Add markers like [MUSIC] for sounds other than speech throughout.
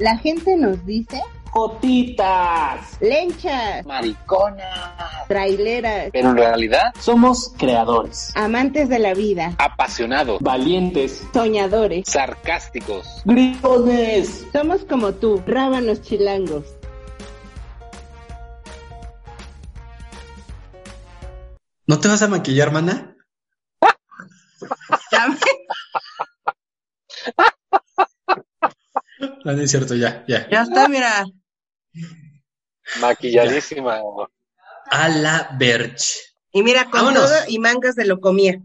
La gente nos dice Jotitas, lenchas, mariconas, traileras, pero en realidad somos creadores, amantes de la vida, apasionados, valientes, soñadores, sarcásticos, gritones. Somos como tú, rábanos chilangos. ¿No te vas a maquillar, mana? [LAUGHS] No, no es cierto, ya, ya. Ya está, mira. maquilladísima. A la Berch. Y mira, con Vámonos. todo y mangas de lo comía.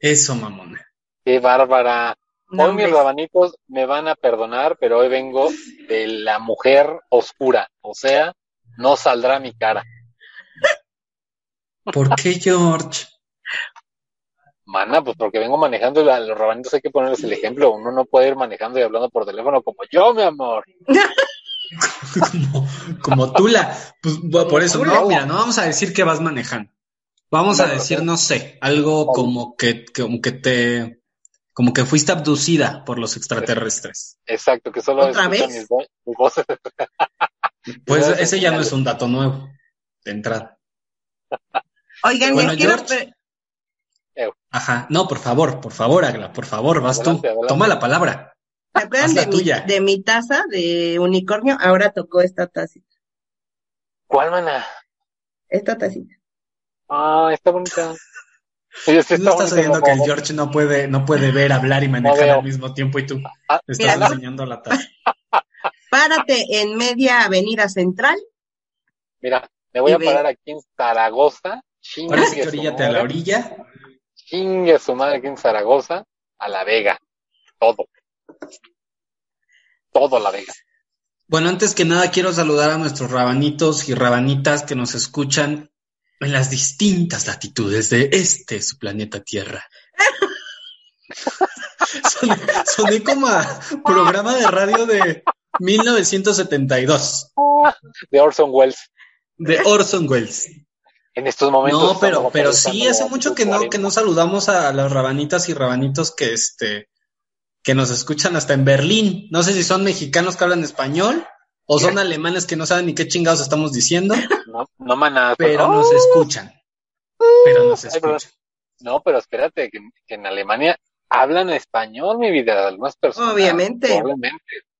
Eso, mamona. Qué bárbara. No, Hoy mis rabanitos me van a perdonar, pero hoy vengo de la mujer oscura. O sea, no saldrá mi cara. ¿Por qué, George? Mana, pues porque vengo manejando y a los rabanitos hay que ponerles el ejemplo. Uno no puede ir manejando y hablando por teléfono como yo, mi amor. [LAUGHS] como, como Tula. Pues bueno, por eso, no, mira, no vamos a decir que vas manejando. Vamos a decir, no. sé, algo como que, como que te, como que fuiste abducida por los extraterrestres. Exacto, que solo ¿Otra vez? mis, vo- mis voces. [LAUGHS] Pues ese ya no es un dato nuevo de entrada. Oigan, Bueno, les quiero pre- Ajá, no, por favor, por favor, Agla, por favor, vas tú. Adelante. Toma la palabra. ¿se acuerdan de mi, tuya. de mi taza de unicornio? Ahora tocó esta tacita. ¿Cuál, mana? Esta tacita. Ah, está bonita. Sí, sí, No está estás oyendo que el. George no puede, no puede ver, hablar y manejar al mismo tiempo y tú Ah, le estás Mira, enseñando la taza. [LAUGHS] Párate en media avenida central. Mira, me voy a ve. parar aquí en Zaragoza. Ahora sí oríllate a la orilla. Chingue su madre aquí en Zaragoza, a La Vega. Todo. Todo La Vega. Bueno, antes que nada quiero saludar a nuestros rabanitos y rabanitas que nos escuchan en las distintas latitudes de este, su planeta Tierra. [LAUGHS] soné, soné como a programa de radio de 1972, De Orson Welles. de Orson Welles. En estos momentos. No, pero, pero sí, hace mucho que no, que no saludamos a las rabanitas y rabanitos que este, que nos escuchan hasta en Berlín. No sé si son mexicanos que hablan español o son alemanes que no saben ni qué chingados estamos diciendo, [LAUGHS] No, no maná. pero no, nos escuchan. Pero nos escuchan. No, pero espérate, que, que en Alemania hablan español, mi vida. Algunas personas. Obviamente.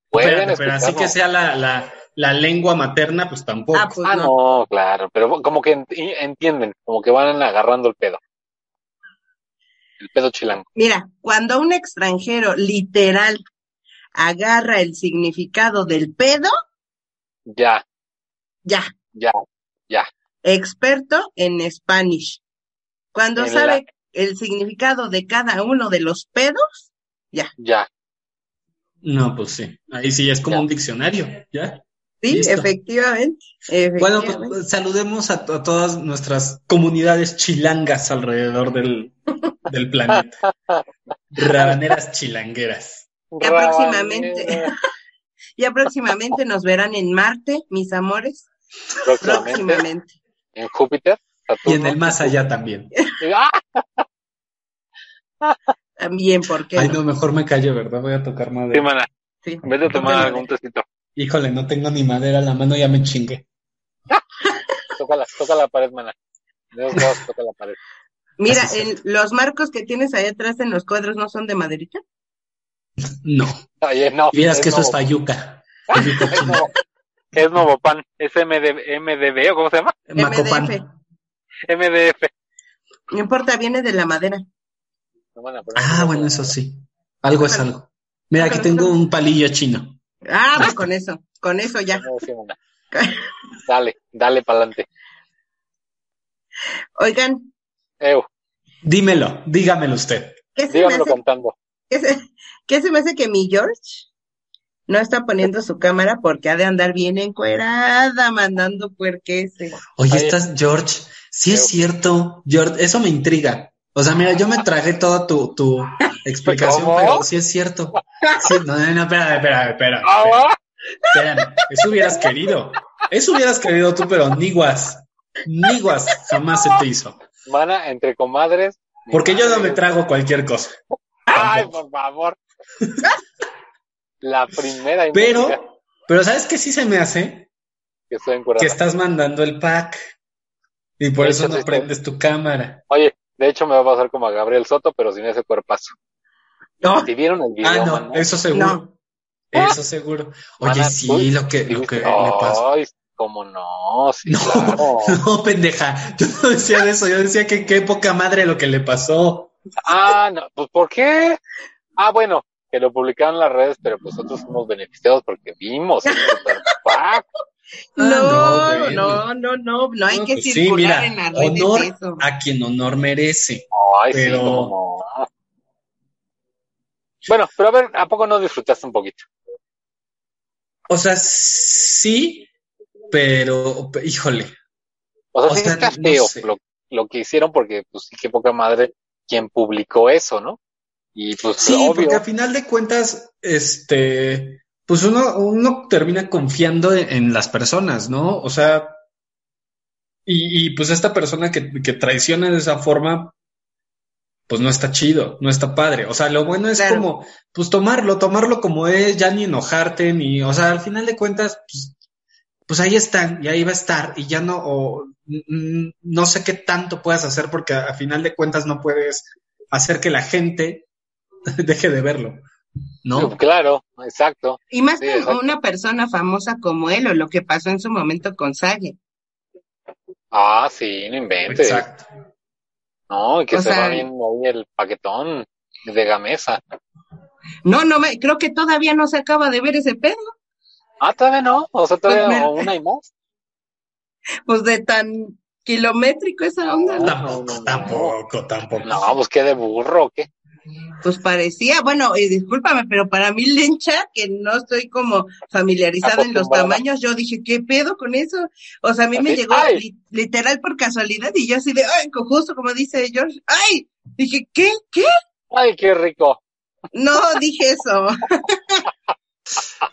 Pueden Espérate, pero así que sea la, la, la lengua materna, pues tampoco. Ah, pues Ah, no. no, claro, pero como que ent- entienden, como que van agarrando el pedo. El pedo chilango. Mira, cuando un extranjero literal agarra el significado del pedo, Ya, ya, ya, ya. experto en Spanish. Cuando En sabe el significado de cada uno de los pedos, Ya. No, pues sí. Ahí sí es como Ya. un diccionario, ¿ya? Sí, Listo. efectivamente. Bueno, efectivamente. pues saludemos a, a todas nuestras comunidades chilangas alrededor del, del planeta. Rabaneras chilangueras. Ya próximamente. [LAUGHS] Ya próximamente nos verán en Marte, mis amores. Próximamente. Próximamente. En Júpiter. Y en el más allá también. También, porque Ay, no, mejor me callo, ¿verdad? Voy a tocar Sí, madera. mana. Sí. En vez de tomar algún tecito. Híjole, no tengo ni madera a la mano, ya me chingué. Toca la, toca la pared, mana. De los dos, toca la pared. Mira, el- los marcos que tienes ahí atrás en los cuadros no son de maderita. No. Oye, no. Y vieras que eso es fayuca. Fayuca [LAUGHS] Es china. Novo- Es Novopan. Es MD, MDB, ¿o cómo se llama? Macopan. MDF. MDF. No importa, viene de la madera. No, Ah, bueno, eso sí. Algo es algo. Mira, aquí tengo un palillo chino. Ah, pues con eso, con eso ya. Mana. Dale, dale para adelante. Oigan, Ew, Dímelo, dígamelo usted. ¿qué se, me dígamelo hace, cantando. qué, se, qué se me hace que mi George no está poniendo su cámara porque ha de andar bien encuerada, mandando puerqueses? Oye, Oye. estás, George. Sí es cierto, George, eso me intriga. O sea, mira, yo me tragué toda tu, tu explicación, ¿Cómo? pero sí es cierto. Sí, no, no, no, espera, espera, espera. Ah, Espérame, eso hubieras querido. Eso hubieras querido tú, pero niguas. Niguas jamás se te hizo. Mana, entre comadres. Porque yo no me trago cualquier cosa. Ay, por favor. La primera Pero, pero ¿sabes qué sí se me hace? que estoy. Que estás mandando el pack. Y por eso no prendes tu cámara. Oye, de hecho me va a pasar como a Gabriel Soto, pero sin ese cuerpazo. No, Si vieron el video, Ah, no, eso seguro. No. Eso seguro. Oye, sí, lo que, lo que me pasó. Ay, cómo no, sí, No, claro. [LAUGHS] no, pendeja. Yo no decía de eso. Yo decía que qué poca madre lo que le pasó. Ah, no, pues ¿por qué? Ah, bueno, que lo publicaron en las redes, pero pues nosotros fuimos beneficiados porque vimos [LAUGHS] no, no, no, no, no, hay No, que pues sí, circular mira, en redes honor eso. a quien honor merece. Ay, sí, Pero- no. Bueno, pero a ver, ¿a poco no disfrutaste un poquito? O sea, sí, pero, híjole. O sea, O sí sea, está no feo sé. lo, lo que hicieron porque, pues sí, qué poca madre quien publicó eso, ¿no? Y pues Sí, obvio, porque a final de cuentas, este, pues uno, uno termina confiando en, en las personas, ¿no? O sea, y, y pues esta persona que, que traiciona de esa forma, pues no está chido, no está padre. O sea, lo bueno es Claro. como, pues tomarlo, tomarlo como es, ya ni enojarte, ni, o sea, al final de cuentas, pues, pues ahí están, y ahí va a estar, y ya no, o, mm, no sé qué tanto puedas hacer porque a, a final de cuentas no puedes hacer que la gente [LAUGHS] deje de verlo, ¿no? claro, exacto. Y más Sí, exacto. una persona famosa como él o lo que pasó en su momento con Sage. Ah, sí, no inventes. Exacto. No, y que O se sea- va bien ahí el paquetón de Gamesa. No, no me, creo que todavía no se acaba de ver ese pedo, Ah, todavía no, o sea, todavía Pues me- o una y más. [LAUGHS] pues de tan kilométrico esa onda, ¿no? Tampoco, tampoco, tampoco. No, pues qué de burro, ¿o ¿qué? Pues parecía, bueno, y discúlpame, pero para mí lencha, que no estoy como familiarizada en los tamaños, yo dije, ¿qué pedo con eso? O sea, a mí me llegó literal por casualidad y yo así de, ay, justo como dice George, ay, dije, ¿qué? ¿Qué? Ay, qué rico. No dije eso.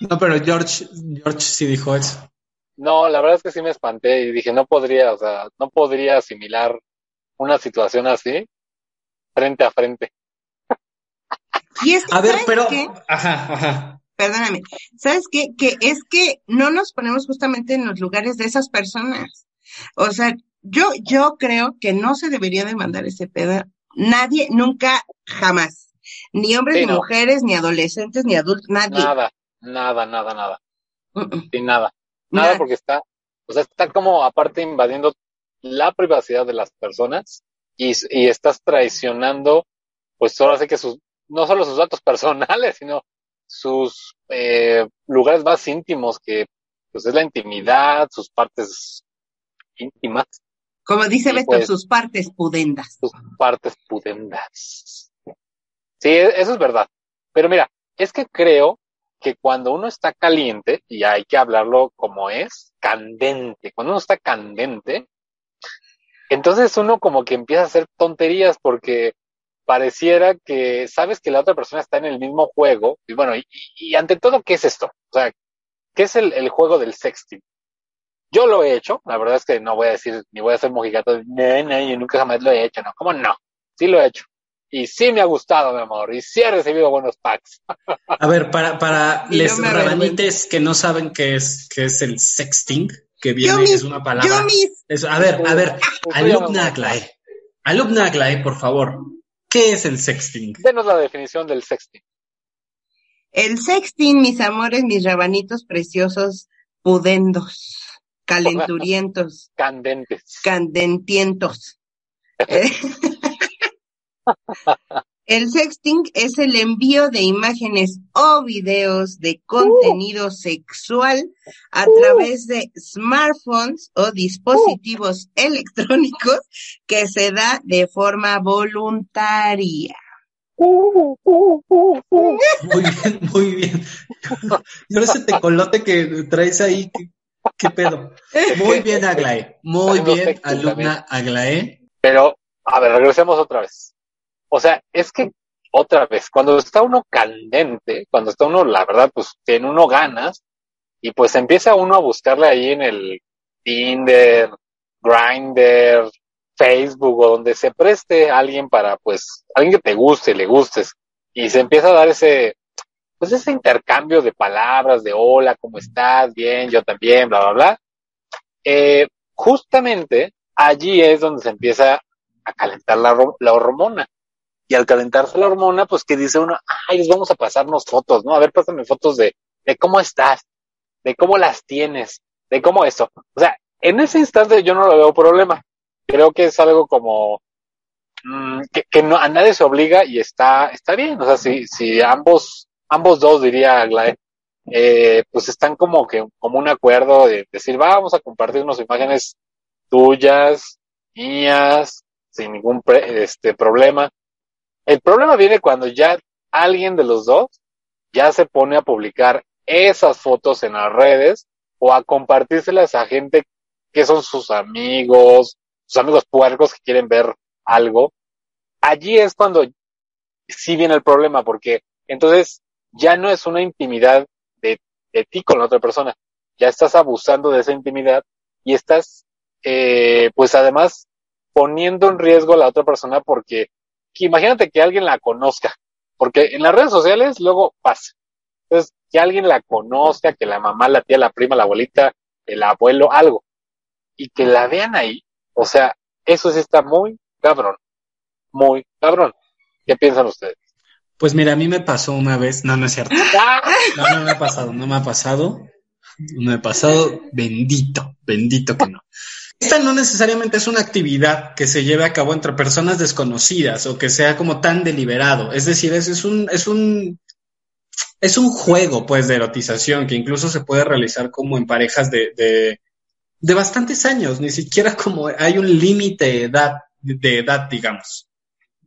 No, pero George, George sí dijo eso. No, la verdad es que sí me espanté y dije, no podría, o sea, no podría asimilar una situación así frente a frente. Y es que, A ver, ¿sabes pero, qué? ajá, ajá. Perdóname, ¿sabes qué? Que es que no nos ponemos justamente en los lugares de esas personas. O sea, yo, yo creo que no se debería de mandar ese pedo. Nadie, nunca, jamás. Ni hombres, Sí, ni no. mujeres, ni adolescentes, ni adultos, nadie. Nada, nada, nada, nada. Sí, nada. Nada Nada. porque está, o sea, está como aparte invadiendo la privacidad de las personas y, y estás traicionando, pues ahora sí que sus, no solo sus datos [LAUGHS] personales, sino sus eh, lugares más íntimos que pues es la intimidad, sus partes íntimas, Como dice Beto, pues. sus partes pudendas. sus partes pudendas. Sí, e- eso es verdad. Pero mira, es que creo que cuando uno está caliente, y hay que hablarlo como es, candente, cuando uno está candente, entonces uno como que empieza a hacer tonterías porque pareciera que sabes que la otra persona está en el mismo juego, y bueno, y, y ante todo, ¿qué es esto? O sea, ¿qué es el, el juego del sexting? Yo lo he hecho, la verdad es que no voy a decir, ni voy a hacer mojigato, no, no, yo nunca jamás lo he hecho, no, ¿cómo no? Sí lo he hecho. Y sí me ha gustado, mi amor, y sí he recibido buenos packs. [LAUGHS] A ver, para, para Y les rabanites que no saben qué es, qué es el sexting, que viene, mis, es una palabra. yo mis, es- a ver, a ver, alumna Aglae, alumna Aglae, por favor, ¿qué es el sexting? Denos la definición del sexting. el sexting, mis amores, mis rabanitos preciosos, pudendos, calenturientos, [LAUGHS] Candentes. candentientos. Eh, [LAUGHS] El sexting es el envío de imágenes o videos de contenido sexual a través de smartphones o dispositivos [LAUGHS] electrónicos que se da de forma voluntaria. Muy bien, muy bien. Yo ese tecolote que traes ahí, ¿qué, qué pedo? Muy bien, Aglae. Muy bien, alumna Aglae. Pero, a ver, regresemos otra vez. O sea, es que, otra vez, cuando está uno candente, cuando está uno, la verdad, pues tiene uno ganas, y pues empieza uno a buscarle ahí en el Tinder, Grindr, Facebook, o donde se preste alguien para, pues, alguien que te guste, le gustes, y se empieza a dar ese, pues ese intercambio de palabras, de hola, ¿cómo estás? Bien, yo también, bla, bla, bla. Eh, justamente allí es donde se empieza a calentar la, la hormona. Al calentarse la hormona, pues que dice uno, ay, vamos a pasarnos fotos, ¿no? A ver, pásame fotos de, de cómo estás, de cómo las tienes, de cómo eso. O sea, en ese instante yo no lo veo problema. Creo que es algo como mmm, que, no, a nadie se obliga y está, está bien. O sea, si, si ambos, ambos dos, diría Glade, eh, pues están como que, como un acuerdo de decir, vamos a compartir unas imágenes tuyas, mías, sin ningún pre, este, problema. El problema viene cuando ya alguien de los dos ya se pone a publicar esas fotos en las redes o a compartírselas a gente que son sus amigos, sus amigos puercos que quieren ver algo. Allí es cuando sí viene el problema, porque entonces ya no es una intimidad de, de ti con la otra persona, ya estás abusando de esa intimidad y estás, eh, pues además poniendo en riesgo a la otra persona porque que imagínate que alguien la conozca, porque en las redes sociales luego pasa. Entonces, que alguien la conozca, que la mamá, la tía, la prima, la abuelita, el abuelo, algo, y que la vean ahí, o sea, eso sí está muy cabrón, muy cabrón. ¿Qué piensan ustedes? Pues mira, a mí me pasó una vez, no, no es cierto. [LAUGHS] No, no me ha pasado, no me ha pasado. No me ha pasado, bendito, bendito que no. Esta no necesariamente es una actividad que se lleve a cabo entre personas desconocidas o que sea como tan deliberado. Es decir, es, es un, es un, es un juego, pues, de erotización que incluso se puede realizar como en parejas de, de, de bastantes años. Ni siquiera como hay un límite de edad, de edad, digamos.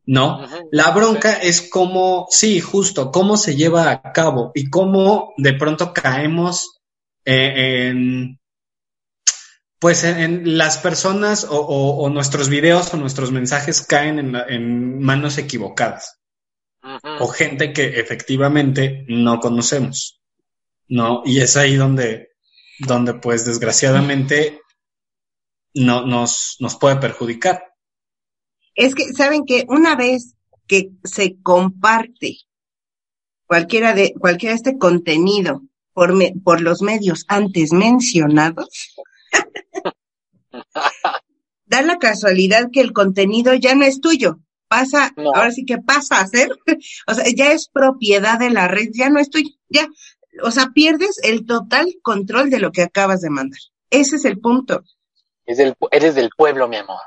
¿no? La bronca es cómo, sí, justo, cómo se lleva a cabo y cómo de pronto caemos eh, en, pues en, en las personas o, o, o, nuestros videos o nuestros mensajes caen en, en manos equivocadas o gente que efectivamente no conocemos, ¿no? Y es ahí donde, donde pues desgraciadamente no, nos, nos puede perjudicar. Es que, ¿saben que Una vez que se comparte cualquiera de, cualquiera de este contenido por, me, por los medios antes mencionados, [LAUGHS] da la casualidad que el contenido ya no es tuyo. Pasa, no. ahora sí que pasa a ser, [LAUGHS] o sea, ya es propiedad de la red, ya no es tuyo, ya, o sea, pierdes el total control de lo que acabas de mandar. Ese es el punto. Es del, eres del pueblo, mi amor.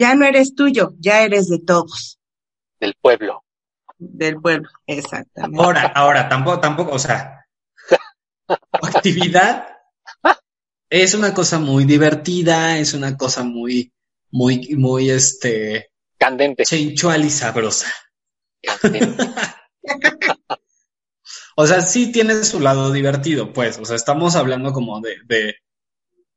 Ya no eres tuyo, ya eres de todos. Del pueblo. Del pueblo, exactamente. Ahora, ahora, tampoco, tampoco, o sea, [LAUGHS] actividad es una cosa muy divertida, es una cosa muy, muy, muy, este... Candente. Sensual y sabrosa. Candente. [LAUGHS] o sea, sí tiene su lado divertido, pues, o sea, estamos hablando como de, de,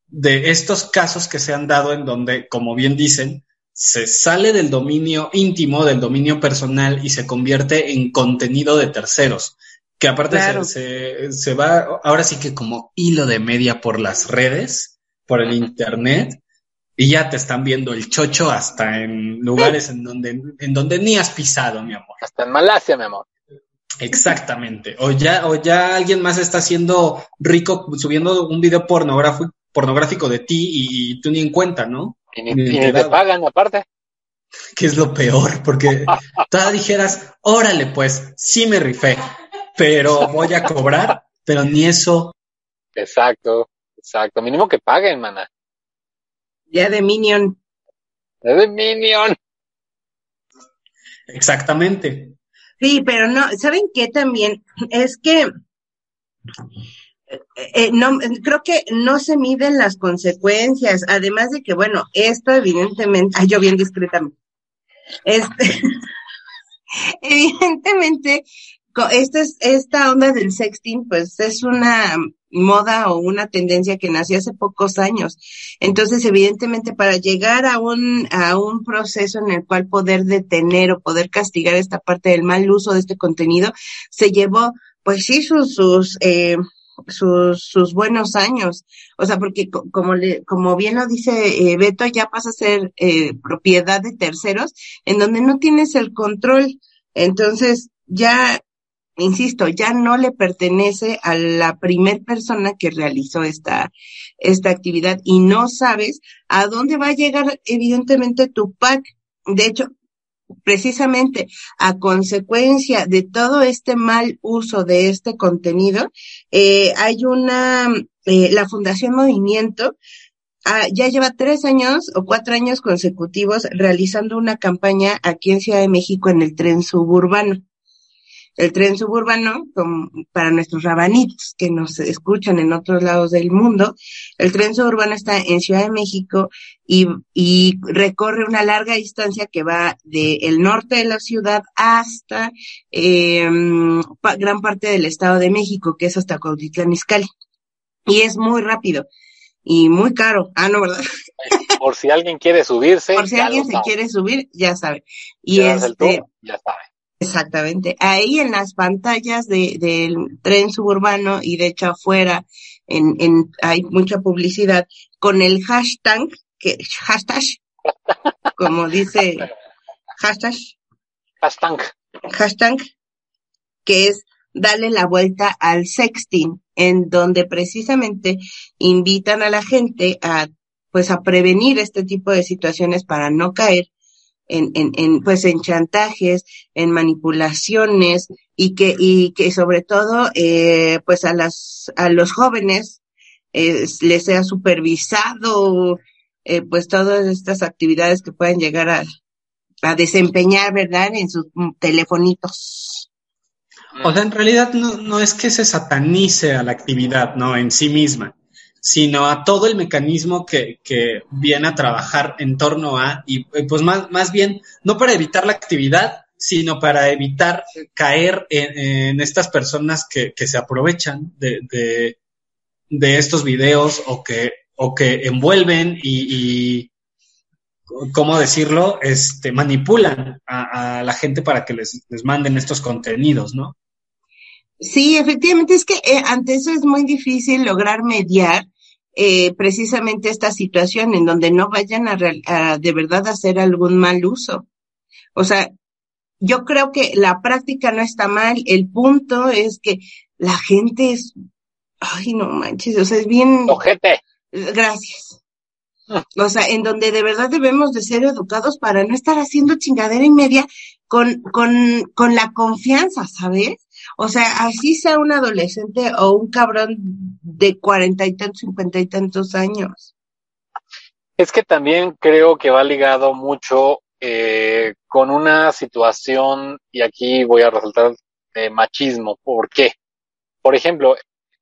de estos casos que se han dado en donde, como bien dicen, se sale del dominio íntimo, del dominio personal y se convierte en contenido de terceros, que aparte claro. se, se, se, va ahora sí que como hilo de media por las redes, por el internet, y ya te están viendo el chocho hasta en lugares en donde, en donde ni has pisado, mi amor. Hasta en Malasia, mi amor. Exactamente. O ya, o ya alguien más está haciendo rico subiendo un video pornográfico, pornográfico de ti y, y tú ni en cuenta, ¿no? Y ni, ni, ni te pagan aparte. Que es lo peor, porque [LAUGHS] tú dijeras, órale, pues, sí me rifé, pero voy a cobrar, pero ni eso. Exacto, exacto. Mínimo que paguen, mana. Ya de Minion. Ya de Minion. Exactamente. Sí, pero no, ¿saben qué también? Es que eh, no, creo que no se miden las consecuencias, además de que, bueno, esto evidentemente, ay, yo bien discretamente, este, [LAUGHS] evidentemente, esta, es, esta onda del sexting, pues es una moda o una tendencia que nació hace pocos años. Entonces, evidentemente, para llegar a un, a un proceso en el cual poder detener o poder castigar esta parte del mal uso de este contenido, se llevó, pues sí, sus, sus, eh, sus, sus buenos años. O sea, porque como le, como bien lo dice eh, Beto, ya pasa a ser eh, propiedad de terceros, en donde no tienes el control. Entonces, ya insisto, ya no le pertenece a la primer persona que realizó esta, esta actividad y no sabes a dónde va a llegar evidentemente tu pack. De hecho, precisamente a consecuencia de todo este mal uso de este contenido, eh, hay una, eh, la Fundación Movimiento ah, ya lleva tres años o cuatro años consecutivos realizando una campaña aquí en Ciudad de México en el tren suburbano el tren suburbano, para nuestros rabanitos que nos escuchan en otros lados del mundo, el tren suburbano está en Ciudad de México y, y recorre una larga distancia que va del norte de la ciudad hasta eh, gran parte del Estado de México, que es hasta Cuautitlán Izcalli. Y es muy rápido y muy caro. Ah, no, ¿verdad? [LAUGHS] Por si alguien quiere subirse. Por si alguien se quiere subir, ya sabe. Y este, ya sabe. Exactamente. Ahí en las pantallas de, del tren suburbano y de hecho afuera en, en, hay mucha publicidad con el hashtag, que, hashtag, como dice, hashtag, hashtag, hashtag, que es darle la vuelta al sexting, en donde precisamente invitan a la gente a, pues a prevenir este tipo de situaciones para no caer en, en, en, pues en chantajes, en manipulaciones y que, y que sobre todo, eh, pues a las, a los jóvenes eh, les sea supervisado, eh, pues todas estas actividades que pueden llegar a, a desempeñar, ¿verdad? En sus telefonitos. O sea, en realidad no, no es que se satanice a la actividad, ¿no? En sí misma sino a todo el mecanismo que, que viene a trabajar en torno a, y pues más, más bien, no para evitar la actividad, sino para evitar caer en, estas personas que, que, se aprovechan de, de, de, estos videos o que, o que envuelven y, y ¿cómo decirlo? Este, manipulan a, a, la gente para que les, les manden estos contenidos, ¿no? Sí, efectivamente, es que eh, ante eso es muy difícil lograr mediar eh, precisamente esta situación en donde no vayan a, a, de verdad hacer algún mal uso. O sea, yo creo que la práctica no está mal, el punto es que la gente es, ay, no manches, o sea, es bien... Ojete. Gracias. O sea, en donde de verdad debemos de ser educados para no estar haciendo chingadera y media con, con, con la confianza, ¿sabes? O sea, así sea un adolescente o un cabrón de cuarenta y tantos, cincuenta y tantos años. Es que también creo que va ligado mucho eh, con una situación, y aquí voy a resaltar de machismo. ¿Por qué? Por ejemplo,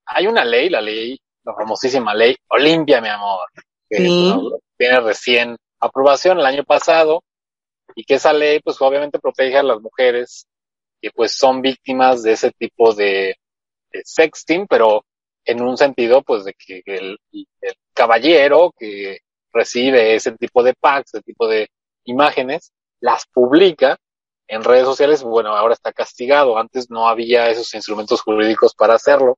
hay una ley, la ley, la famosísima ley Olimpia, mi amor, que Sí. tiene recién aprobación el año pasado, y que esa ley, pues obviamente protege a las mujeres que pues son víctimas de ese tipo de, sexting, pero en un sentido pues de que el, el, caballero que recibe ese tipo de packs, ese tipo de imágenes, las publica en redes sociales, bueno, ahora está castigado, antes no había esos instrumentos jurídicos para hacerlo,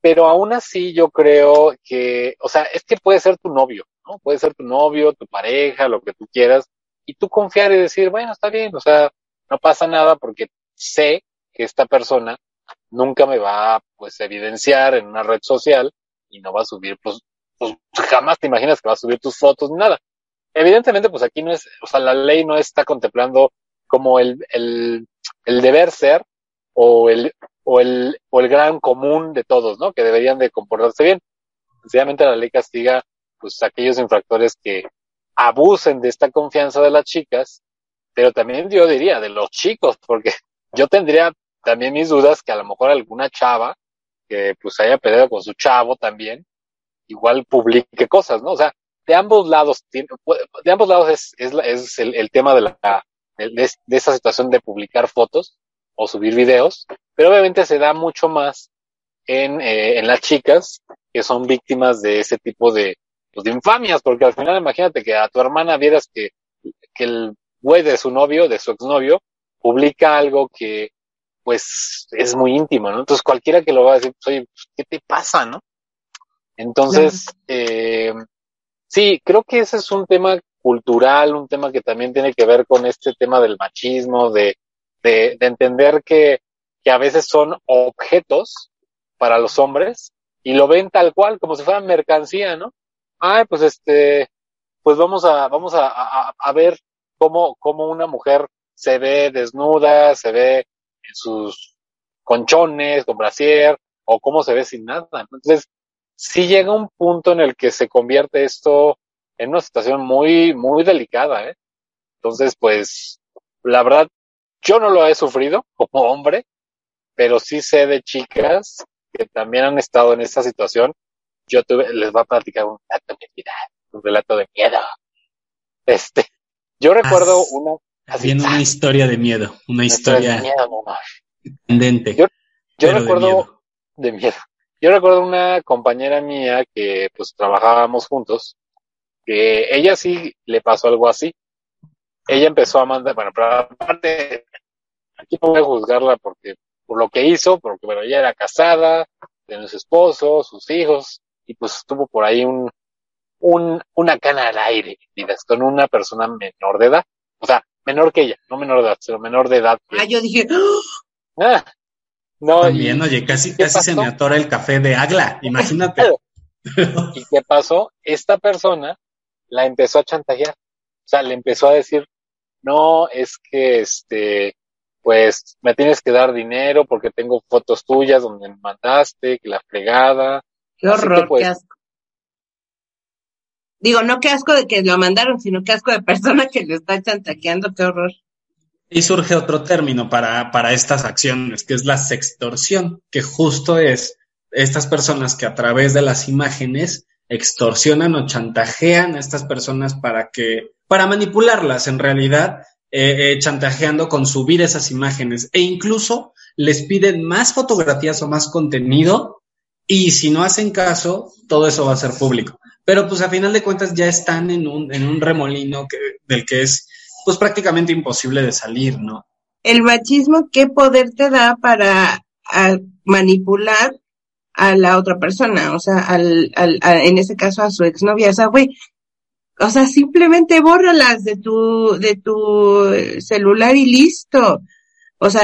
pero aún así yo creo que, o sea, es que puede ser tu novio, ¿no? Puede ser tu novio, tu pareja, lo que tú quieras, y tú confiar y decir, bueno, está bien, o sea, no pasa nada porque sé que esta persona nunca me va a pues evidenciar en una red social y no va a subir pues, pues jamás te imaginas que va a subir tus fotos ni nada. Evidentemente pues aquí no es, o sea, la ley no está contemplando como el, el, el deber ser o el, o el, o el gran común de todos, ¿no? Que deberían de comportarse bien. Sencillamente la ley castiga pues aquellos infractores que abusen de esta confianza de las chicas, pero también yo diría de los chicos, porque yo tendría también mis dudas que a lo mejor alguna chava que pues haya peleado con su chavo también, igual publique cosas, ¿no? O sea, de ambos lados, de ambos lados es, es, es el, el, tema de la, de, de, esa situación de publicar fotos o subir videos, pero obviamente se da mucho más en, eh, en las chicas que son víctimas de ese tipo de, pues, de infamias, porque al final imagínate que a tu hermana vieras que, que el güey de su novio, de su exnovio, publica algo que pues es muy íntimo, ¿no? Entonces cualquiera que lo va a decir, pues, oye, ¿qué te pasa, no? Entonces, eh, sí, creo que ese es un tema cultural, un tema que también tiene que ver con este tema del machismo, de, de, de entender que, que que a veces son objetos para los hombres y lo ven tal cual, como si fueran mercancía, ¿no? Ay, pues este, pues vamos a, vamos a, a, a ver cómo, cómo una mujer se ve desnuda, se ve en sus conchones, con brasier, o cómo se ve sin nada. Entonces, sí llega un punto en el que se convierte esto en una situación muy, muy delicada, ¿eh? Entonces, pues, la verdad, yo no lo he sufrido [LAUGHS] como hombre, pero sí sé de chicas que también han estado en esta situación. Yo tuve, les voy a platicar un relato de vida, un relato de miedo. Este, yo recuerdo una, Viene una historia de miedo, una historia de miedo. Yo- Yo pero de recuerdo miedo. de miedo. Yo recuerdo una compañera mía que pues trabajábamos juntos, que ella sí le pasó algo así. Ella empezó a mandar, bueno, pero aparte, aquí no voy a juzgarla porque, por lo que hizo, porque bueno, ella era casada, tenía su esposo, sus hijos, y pues tuvo por ahí un, un, una cana al aire, con una persona menor de edad. O sea, menor que ella, no menor de edad, sino menor de edad. que Ah, yo dije, Ah, no, También, y- oye, casi, ¿qué casi se me atora el café de Agla, imagínate. [LAUGHS] ¿Y qué pasó? Esta persona la empezó a chantajear. O sea, le empezó a decir, no, es que este, pues me tienes que dar dinero porque tengo fotos tuyas donde me mandaste, que la fregada. qué que, horror, pues- qué asco. Digo, no qué asco de que lo mandaron, sino qué asco de persona que lo está chantajeando, qué horror. Y surge otro término para, para estas acciones, que es la sextorsión, que justo es estas personas que a través de las imágenes extorsionan o chantajean a estas personas para que, para manipularlas en realidad, eh, eh, chantajeando con subir esas imágenes e incluso les piden más fotografías o más contenido y si no hacen caso, todo eso va a ser público. Pero pues a final de cuentas ya están en un, en un remolino que, del que es pues prácticamente imposible de salir, ¿no? El machismo, ¿qué poder te da para a, manipular a la otra persona? O sea, al, al, en ese caso a su exnovia. O sea, güey, o sea, simplemente bórralas de tu, de tu celular y listo. O sea,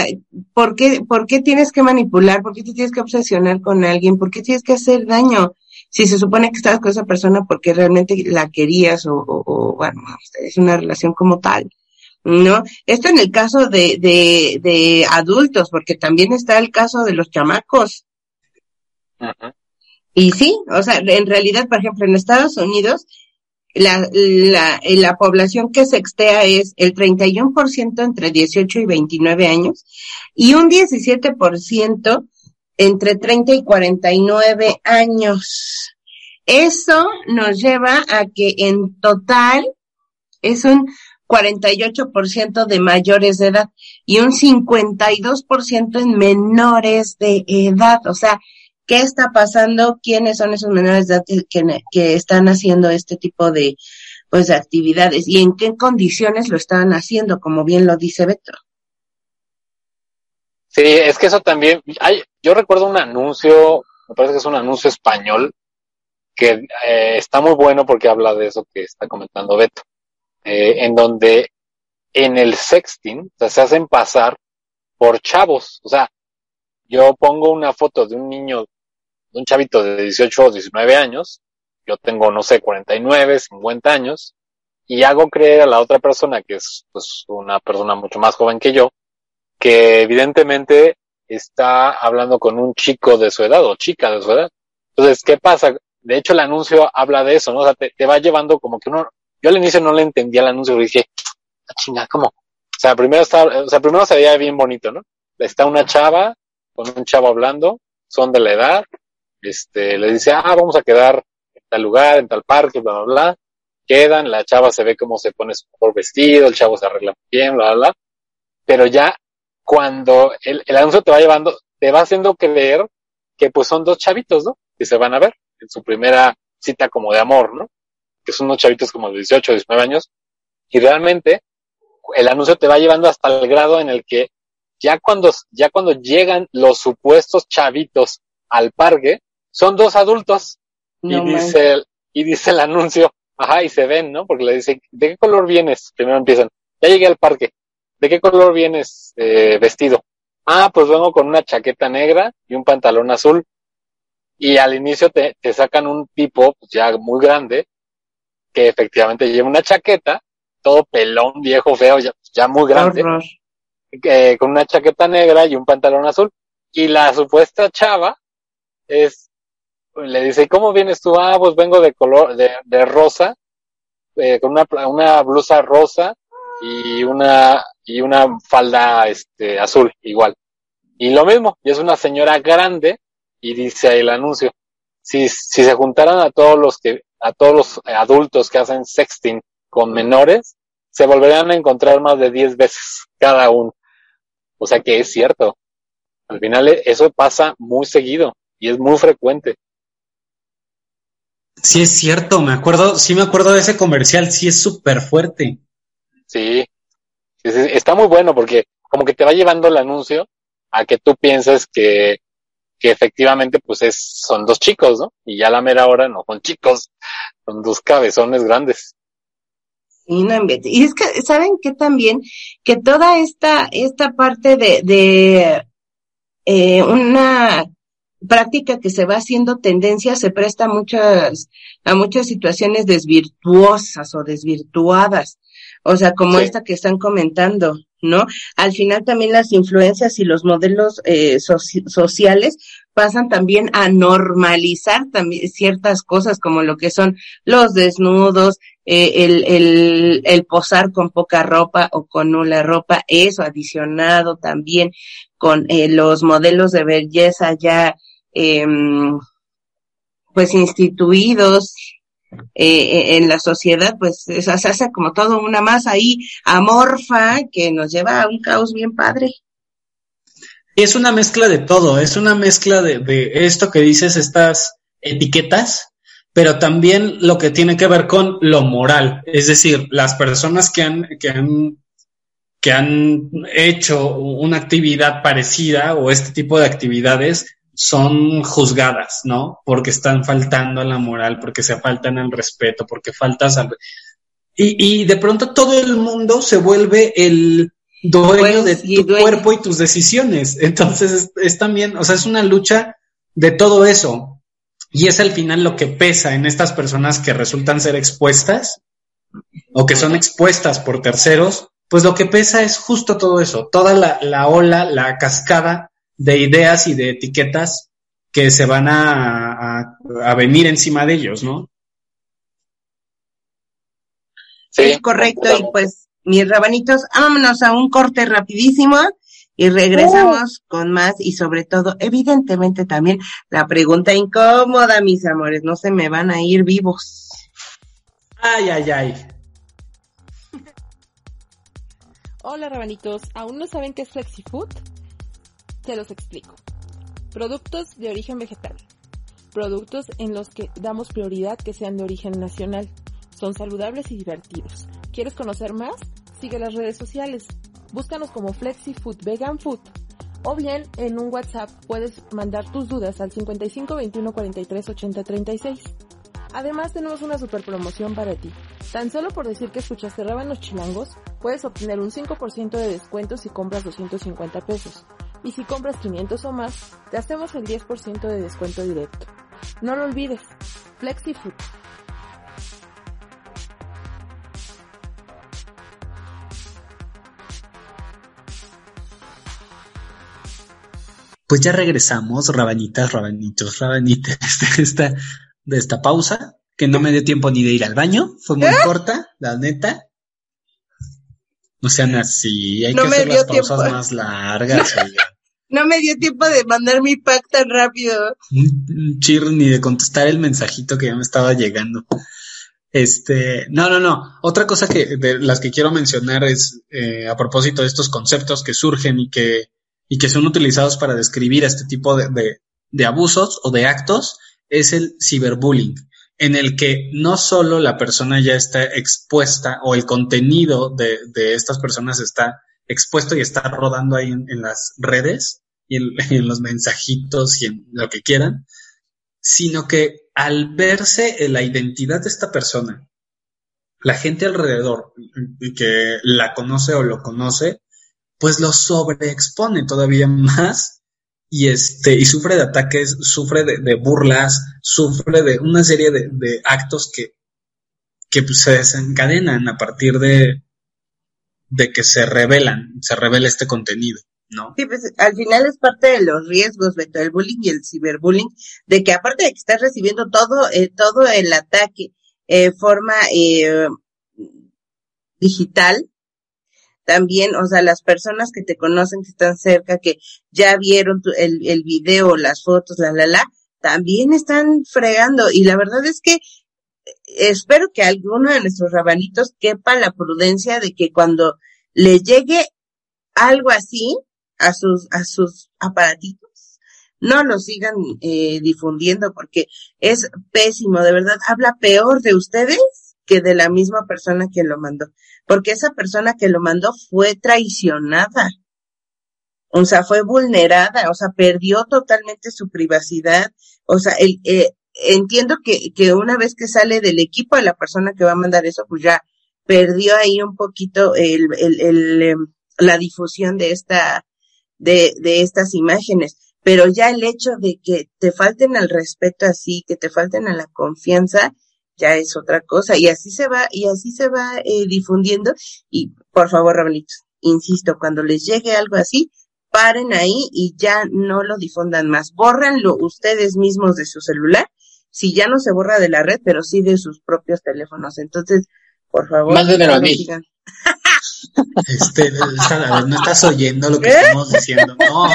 ¿por qué, ¿por qué tienes que manipular? ¿Por qué te tienes que obsesionar con alguien? ¿Por qué tienes que hacer daño? Si se supone que estabas con esa persona porque realmente la querías o, o, o, bueno, es una relación como tal. ¿No? Esto en el caso de, de, de adultos, porque también está el caso de los chamacos. Y sí, o sea, en realidad, por ejemplo, en Estados Unidos, la, la, la población que sextea es el 31% entre 18 y 29 años y un 17% entre 30 y 49 años. Eso nos lleva a que en total es un 48% de mayores de edad y un 52% en menores de edad. O sea, ¿qué está pasando? ¿Quiénes son esos menores de edad que, que están haciendo este tipo de, pues, de actividades? ¿Y en qué condiciones lo están haciendo? Como bien lo dice Beto. Sí, es que eso también, hay, yo recuerdo un anuncio, me parece que es un anuncio español, que eh, está muy bueno porque habla de eso que está comentando Beto, eh, en donde en el sexting se hacen pasar por chavos, o sea, yo pongo una foto de un niño, de un chavito de 18 o 19 años, yo tengo, no sé, 49, 50 años, y hago creer a la otra persona, que es pues una persona mucho más joven que yo, que evidentemente está hablando con un chico de su edad o chica de su edad. Entonces, ¿qué pasa? De hecho, el anuncio habla de eso, ¿no? O sea, te, va llevando como que uno, yo al inicio no le entendía el anuncio, y dije, ah, chinga, ¿cómo? O sea, primero está, o sea, primero se veía bien bonito, ¿no? Está una chava con un chavo hablando, son de la edad, este, le dice, ah, vamos a quedar en tal lugar, en tal parque, bla, bla, bla. Quedan, la chava se ve cómo se pone su mejor vestido, el chavo se arregla bien, bla, bla, bla. Pero ya cuando el, el anuncio te va llevando, te va haciendo creer que pues son dos chavitos, ¿no? Que se van a ver en su primera cita como de amor, ¿no? Que son unos chavitos como de 18, 19 años. Y realmente el anuncio te va llevando hasta el grado en el que ya cuando, ya cuando llegan los supuestos chavitos al parque, son dos adultos. No y dice, el, y dice el anuncio, ajá, y se ven, ¿no? Porque le dice, ¿de qué color vienes? Primero empiezan, ya llegué al parque. ¿De qué color vienes eh, vestido? ah, pues vengo con una chaqueta negra y un pantalón azul. Y al inicio te, te sacan un tipo pues, ya muy grande que efectivamente lleva una chaqueta, todo pelón, viejo, feo, ya, ya muy grande, eh, con una chaqueta negra y un pantalón azul. Y la supuesta chava es, le dice, "¿Y ¿cómo vienes tú? Ah, pues vengo de color, de, de rosa, eh, con una, una blusa rosa y una, y una falda, este, azul, igual. Y lo mismo, y es una señora grande, y dice el anuncio, si, si se juntaran a todos los que, a todos los adultos que hacen sexting con menores, se volverían a encontrar más de 10 veces cada uno. O sea que es cierto. Al final eh, eso pasa muy seguido y es muy frecuente. Sí es cierto, me acuerdo, sí me acuerdo de ese comercial, sí es súper fuerte. Sí. Está muy bueno porque como que te va llevando el anuncio a que tú pienses que, que efectivamente pues es, son dos chicos, ¿no? Y ya a la mera hora no son chicos, son dos cabezones grandes. Y no. Y es que, ¿saben qué también? Que toda esta, esta parte de, de eh, una práctica que se va haciendo tendencia se presta a muchas, a muchas situaciones desvirtuosas o desvirtuadas. O sea, como Sí. esta que están comentando, ¿no? Al final también las influencias y los modelos eh, soci- sociales pasan también a normalizar también ciertas cosas como lo que son los desnudos, eh, el, el, el posar con poca ropa o con nula ropa, eso adicionado también con eh, los modelos de belleza ya em, pues instituidos eh, en la sociedad, pues se hace como todo una masa ahí amorfa que nos lleva a un caos bien padre. Es una mezcla de todo, es una mezcla de, de esto que dices, estas etiquetas, pero también lo que tiene que ver con lo moral, es decir, las personas que han, que han, que han hecho una actividad parecida o este tipo de actividades son juzgadas, ¿no? Porque están faltando a la moral, porque se faltan al respeto, porque faltas al... Y, y de pronto todo el mundo se vuelve el dueño Pues, de y tu dueño. cuerpo y tus decisiones. Entonces es, es también, o sea, es una lucha de todo eso. Y es al final lo que pesa en estas personas que resultan ser expuestas o que son expuestas por terceros, pues lo que pesa es justo todo eso, toda la, la ola, la cascada de ideas y de etiquetas que se van a, a, a venir encima de ellos, ¿no? Sí. Es correcto, y pues, mis rabanitos, vámonos a un corte rapidísimo y regresamos con más y sobre todo, evidentemente también, la pregunta incómoda, mis amores, no se me van a ir vivos. Ay, ay, ay. Hola rabanitos, ¿aún no saben qué es FlexiFood? Te los explico. Productos de origen vegetal. Productos en los que damos prioridad que sean de origen nacional. Son saludables y divertidos. ¿Quieres conocer más? Sigue las redes sociales. Búscanos como FlexiFood Vegan Food. O bien en un WhatsApp puedes mandar tus dudas al 55 21 43 80 36. Además tenemos una super promoción para ti. Tan solo por decir que escuchaste Rábanos Chilangos, puedes obtener un 5% de descuento si compras 250 pesos. Y si compras 500 o más, te hacemos el 10% de descuento directo. No lo olvides, FlexiFood. Pues ya regresamos, rabanitas, rabanitos, rabanitas, [LAUGHS] de esta, de esta pausa, que no me dio tiempo ni de ir al baño, fue muy corta, la neta. No sean así, hay No que hacer las pausas tiempo. más largas, oiga. No me dio tiempo de mandar mi pack tan rápido. Chirro ni de contestar el mensajito que ya me estaba llegando. Este, no, no, no. Otra cosa que de las que quiero mencionar es eh, a propósito de estos conceptos que surgen y que y que son utilizados para describir este tipo de, de, abusos o de actos es el ciberbullying, en el que no solo la persona ya está expuesta o el contenido de, de estas personas está expuesto y está rodando ahí en las redes y en, [LAUGHS] en los mensajitos y en lo que quieran, sino que al verse la identidad de esta persona, la gente alrededor y que la conoce o lo conoce, pues lo sobreexpone todavía más y este y sufre de ataques, sufre de, burlas, sufre de una serie de, de actos que, que pues, se desencadenan a partir de, de que se revelan, se revela este contenido, ¿no? Sí, pues al final es parte de los riesgos, Beto, el bullying y el ciberbullying, de que aparte de que estás recibiendo todo, eh, todo el ataque eh, forma eh, digital, también, o sea, las personas que te conocen, que están cerca, que ya vieron tu, el, el video, las fotos, la, la, la, también están fregando. Y la verdad es que espero que alguno de nuestros rabanitos quepa la prudencia de que cuando le llegue algo así a sus, a sus aparatitos, no lo sigan eh, difundiendo porque es pésimo, de verdad, habla peor de ustedes que de la misma persona que lo mandó, porque esa persona que lo mandó fue traicionada, o sea, fue vulnerada, o sea, perdió totalmente su privacidad, o sea, el, eh, entiendo que, que una vez que sale del equipo de la persona que va a mandar eso, pues ya perdió ahí un poquito el, el, el, eh, la difusión de esta, de, de estas imágenes. Pero ya el hecho de que te falten al respeto así, que te falten a la confianza, ya es otra cosa. Y así se va, y así se va eh, difundiendo. Y por favor, Rabanitos, insisto, cuando les llegue algo así, paren ahí y ya no lo difundan más. Bórranlo ustedes mismos de su celular. Si ya no se borra de la red, pero sí de sus propios teléfonos. Entonces, por favor. Mándenmelo no a mí. [LAUGHS] Este, no estás oyendo lo que ¿Eh? estamos diciendo. No,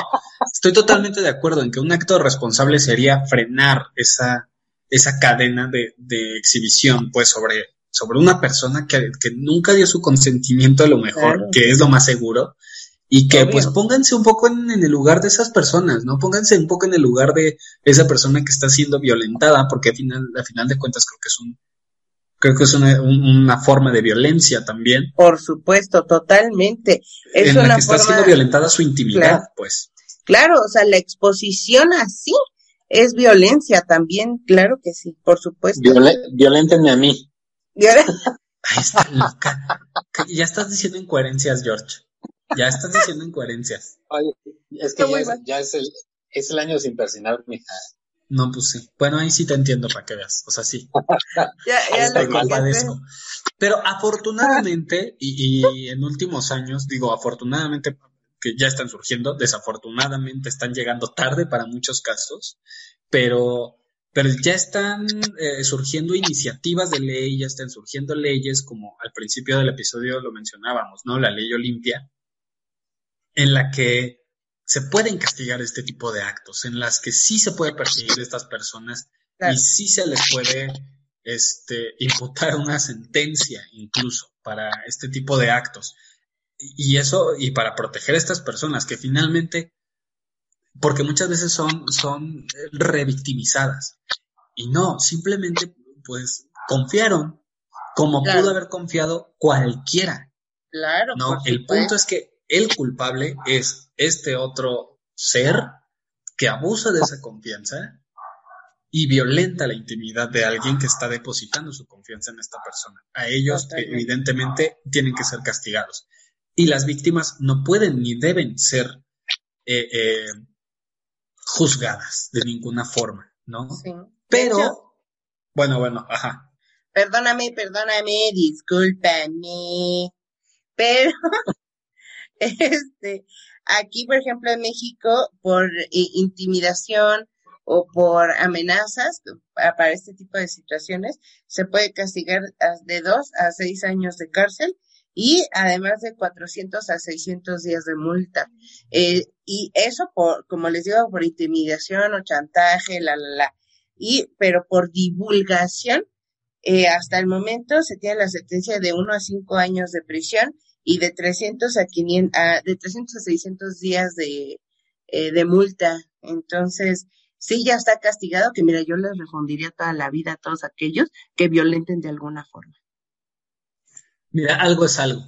estoy totalmente de acuerdo en que un acto responsable sería frenar esa, esa cadena de, de exhibición, pues, sobre, sobre una persona que, que nunca dio su consentimiento a lo mejor, Claro. que es lo más seguro, y que Obvio. pues pónganse un poco en, en el lugar de esas personas, ¿no? Pónganse un poco en el lugar de esa persona que está siendo violentada, porque al final, al final de cuentas creo que es un, creo que es una, un- una forma de violencia también Por supuesto, totalmente. Es en la una que está forma, siendo violentada su intimidad, Claro. pues. claro, o sea, la exposición así es violencia también, claro que sí, por supuesto. Viole- violéntenme a mí. Ahí está loca. Que Ya estás diciendo incoherencias, George. Ya estás diciendo incoherencias. Oye, es Está que ya muy es, mal. ya es el, es el año sin persinar, mija. No, pues sí. Bueno, ahí sí te entiendo para que veas. O sea, sí. [LAUGHS] ya, ya Te compadezco. Pero afortunadamente, y, y en últimos años, digo afortunadamente que ya están surgiendo, desafortunadamente están llegando tarde para muchos casos, pero, pero ya están eh, surgiendo iniciativas de ley, ya están surgiendo leyes, como al principio del episodio lo mencionábamos, ¿no? La ley Olimpia, en la que se pueden castigar este tipo de actos, en las que sí se puede perseguir a estas personas Claro. y sí se les puede este, imputar una sentencia incluso para este tipo de actos. Y eso, y para proteger a estas personas que finalmente, porque muchas veces son, son revictimizadas. Y no, simplemente pues confiaron como Claro. pudo haber confiado cualquiera. Claro, No, el punto es que el culpable es este otro ser que abusa de esa confianza y violenta la intimidad de alguien que está depositando su confianza en esta persona. A ellos, evidentemente, tienen que ser castigados. Y las víctimas no pueden ni deben ser eh, eh, juzgadas de ninguna forma, ¿no? Sí. Pero, hecho, bueno, bueno, ajá. perdóname, perdóname, discúlpame. Pero, [LAUGHS] [LAUGHS] este, aquí, por ejemplo, en México, por eh, intimidación o por amenazas pa- para este tipo de situaciones, se puede castigar de dos a seis años de cárcel y además de 400 a 600 días de multa. Eh, y eso por, como les digo, por intimidación o chantaje, la, la, la. Y, pero por divulgación, eh, hasta el momento se tiene la sentencia de 1 a 5 años de prisión y de 300 a 500, a- de 300 a 600 días de, eh, de multa. Entonces, sí ya está castigado, que mira, yo les respondería toda la vida a todos aquellos que violenten de alguna forma. Mira, algo es algo.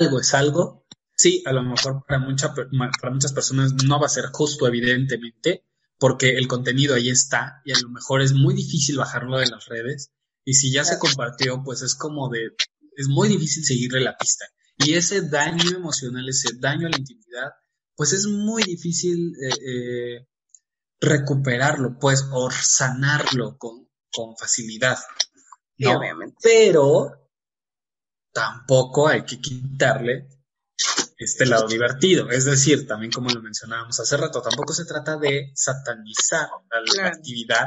Algo es algo. Sí, a lo mejor para, mucha, para muchas personas no va a ser justo, evidentemente, porque el contenido ahí está y a lo mejor es muy difícil bajarlo de las redes. Y si ya se compartió, pues es como de, es muy difícil seguirle la pista. Y ese daño emocional, ese daño a la intimidad, pues es muy difícil eh, eh, recuperarlo, pues, o sanarlo con, con facilidad. Sí, ¿no? obviamente. Pero tampoco hay que quitarle este lado divertido. Es decir, también como lo mencionábamos hace rato, tampoco se trata de satanizar la Claro. actividad,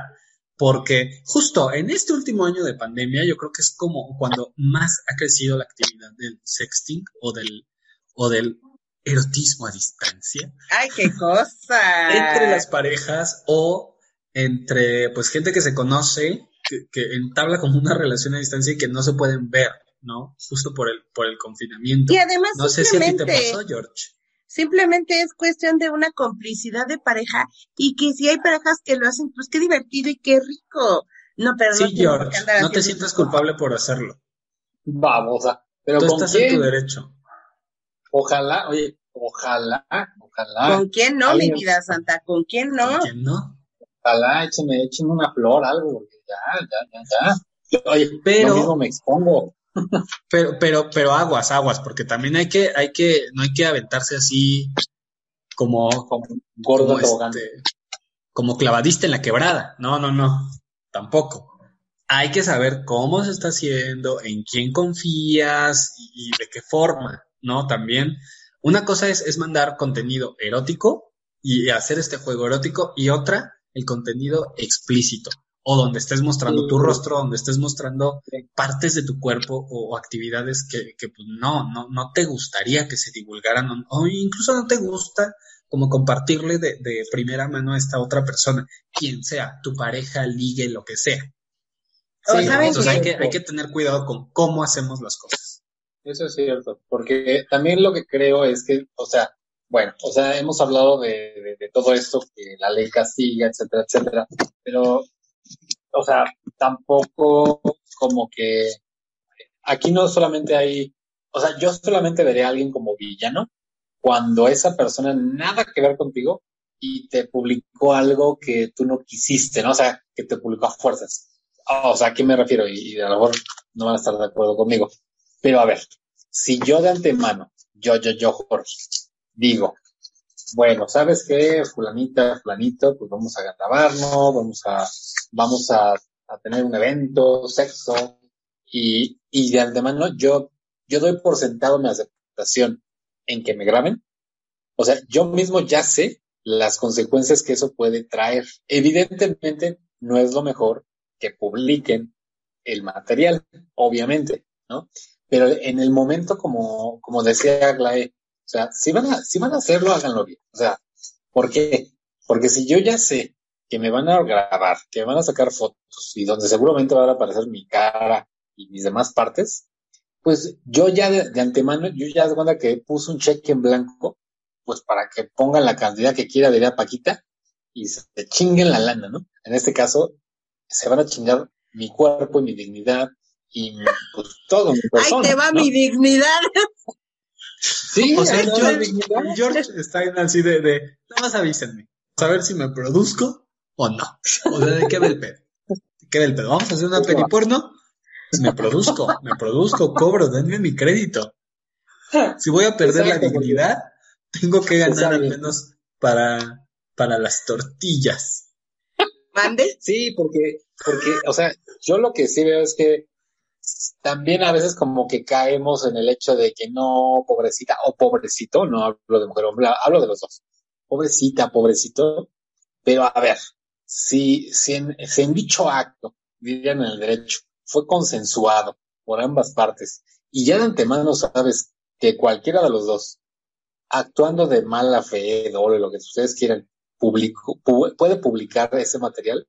porque justo en este último año de pandemia, yo creo que es como cuando más ha crecido la actividad del sexting o del, o del erotismo a distancia Ay, qué cosa. entre las parejas o entre pues gente que se conoce, que, que entabla como una relación a distancia y que no se pueden ver, ¿no? Justo por el, por el confinamiento. Y además No sé si a ti te pasó, George. Simplemente es cuestión de una complicidad de pareja y que si hay parejas que lo hacen, pues qué divertido y qué rico. No, pero no Sí, tiene por George, qué andar no te sientas culpable por hacerlo. Babosa. Pero Tú con estás en tu derecho. Ojalá, oye, ojalá, ojalá, ¿Con quién no, mi vida santa? ¿Con quién no? ¿Con quién no? ojalá, échenme, échenme una flor, algo, porque ya, ya, ya, ya. Oye, Pero- yo mismo me expongo. Pero, pero, pero aguas, aguas, porque también hay que, hay que, no hay que aventarse así como, Como gordo como, este, como clavadista en la quebrada. No, no, no, tampoco. Hay que saber cómo se está haciendo, en quién confías y, y de qué forma, ¿no? También, una cosa es, es mandar contenido erótico y hacer este juego erótico y otra, el contenido explícito o donde estés mostrando tu rostro, donde estés mostrando partes de tu cuerpo o, o actividades que, que, pues, no, no, no te gustaría que se divulgaran o, o incluso no te gusta como compartirle de, de primera mano a esta otra persona, quien sea, tu pareja, ligue, lo que sea. Sí, Entonces hay que, hay que tener cuidado con cómo hacemos las cosas. Eso es cierto, porque también lo que creo es que, o sea, bueno, o sea, hemos hablado de, de- de todo esto, que la ley castiga, etcétera, etcétera, pero, o sea, tampoco como que aquí no solamente hay, o sea, yo solamente veré a alguien como villano cuando esa persona nada que ver contigo y te publicó algo que tú no quisiste, ¿no? O sea, que te publicó a fuerzas. O sea, ¿a qué me refiero? Y, y a lo mejor no van a estar de acuerdo conmigo. Pero a ver, si yo de antemano, yo, yo, yo, Jorge, digo, bueno, ¿sabes qué? Fulanita, fulanito, pues vamos a grabarnos, vamos a, vamos a, a tener un evento, sexo, y, y de antemano yo, yo doy por sentado mi aceptación en que me graben. O sea, yo mismo ya sé las consecuencias que eso puede traer. Evidentemente, no es lo mejor que publiquen el material, obviamente, ¿no? Pero en el momento, como, como decía Aglae, o sea, si van a, si van a hacerlo, háganlo bien. O sea, ¿por qué? Porque si yo ya sé que me van a grabar, que me van a sacar fotos y donde seguramente va a aparecer mi cara y mis demás partes, pues yo ya de, de antemano, yo ya de cuenta que puse un cheque en blanco, pues para que pongan la cantidad que quiera, diría Paquita, y se chinguen la lana, ¿no? En este caso, se van a chingar mi cuerpo y mi dignidad y pues todo mi Ahí persona. te va ¿no? mi dignidad. Sí, O sea, George. George está en así de, de, nada más avísenme, saber si me produzco o no. O sea, ¿de qué va el pedo? ¿De qué va el pedo? ¿Vamos a hacer una peliporno? Me produzco, me produzco, cobro, denme mi crédito. Si voy a perder la dignidad, tengo que ganar al menos para, para las tortillas. ¿Mande? Sí, porque, porque, o sea, yo lo que sí veo es que también a veces como que caemos en el hecho de que no, pobrecita o pobrecito, no hablo de mujer hombre, hablo de los dos. Pobrecita, pobrecito. Pero a ver, si, si, en, si en dicho acto, dirían en el derecho, fue consensuado por ambas partes y ya de antemano sabes que cualquiera de los dos, actuando de mala fe, doble, lo que ustedes quieran, puede publicar ese material,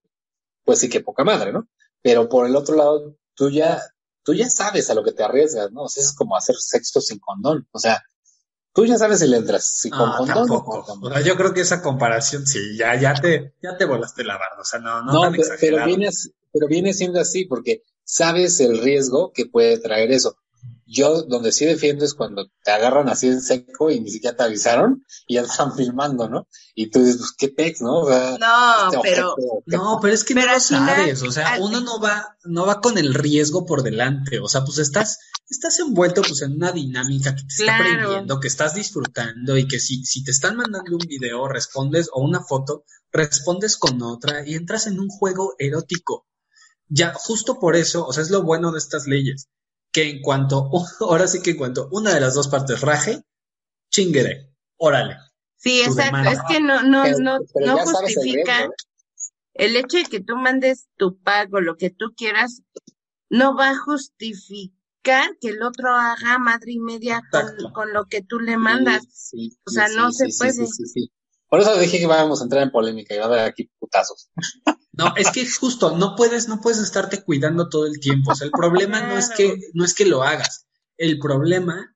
pues sí que poca madre, ¿no? Pero por el otro lado, tú ya, tú ya sabes a lo que te arriesgas, ¿no? O sea, es como hacer sexo sin condón. O sea, tú ya sabes si le entras, si con No, condón o tampoco. con O condón. sea, yo creo que esa comparación, sí, ya, ya te, ya te volaste la barda. O sea, no, no, No, tan pe- pero, exagerado. viene, as- pero viene siendo así porque sabes el riesgo que puede traer eso. Yo donde sí defiendo es cuando te agarran así en seco y ni siquiera te avisaron y ya te están filmando, ¿no? Y tú dices, pues qué pex, ¿no? O sea, No, este pero objeto- No, pero es que Pero no lo al final, sabes, o sea, al- uno no va, no va con el riesgo por delante, o sea, pues estás, estás envuelto pues en una dinámica que te está Claro. prendiendo, que estás disfrutando y que si, si te están mandando un video, respondes, o una foto, respondes con otra y entras en un juego erótico. Ya, justo por eso, o sea, es lo bueno de estas leyes, que en cuanto, [LAUGHS] ahora sí que en cuanto una de las dos partes raje, chinguere, órale. sí, exacto, es que no, no, pero- no, pero no el justifica el hecho de que tú mandes tu pago, lo que tú quieras, no va a justificar que el otro haga madre y media con, con lo que tú le mandas. Sí, sí, O sea, sí, no sí, se sí, sí, puede. Por eso dije que íbamos a entrar en polémica y va a haber aquí putazos. No, es que justo, no puedes, no puedes estarte cuidando todo el tiempo. O sea, el problema no es que, no es que lo hagas. El problema